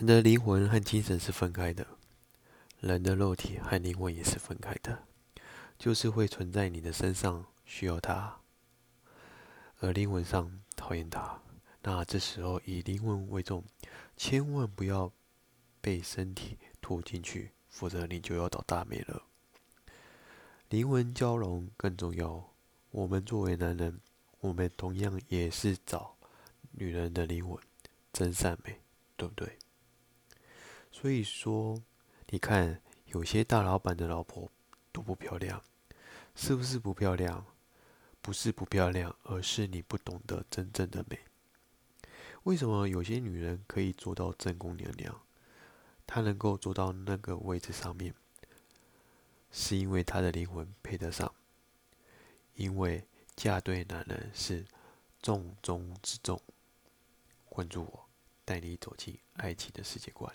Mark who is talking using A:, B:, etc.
A: 人的灵魂和精神是分开的，人的肉体和灵魂也是分开的，就是会存在你的身上需要它，而灵魂上讨厌它。那这时候以灵魂为重，千万不要被身体吐进去，否则你就要倒大霉了。灵魂交融更重要。我们作为男人，我们同样也是找女人的灵魂，真善美，对不对？所以说，你看有些大老板的老婆多不漂亮，是不是不漂亮？不是不漂亮，而是你不懂得真正的美。为什么有些女人可以做到正宫娘娘？她能够做到那个位置上面？是因为她的灵魂配得上，因为嫁对男人是重中之重。关注我，带你走进爱情的世界观。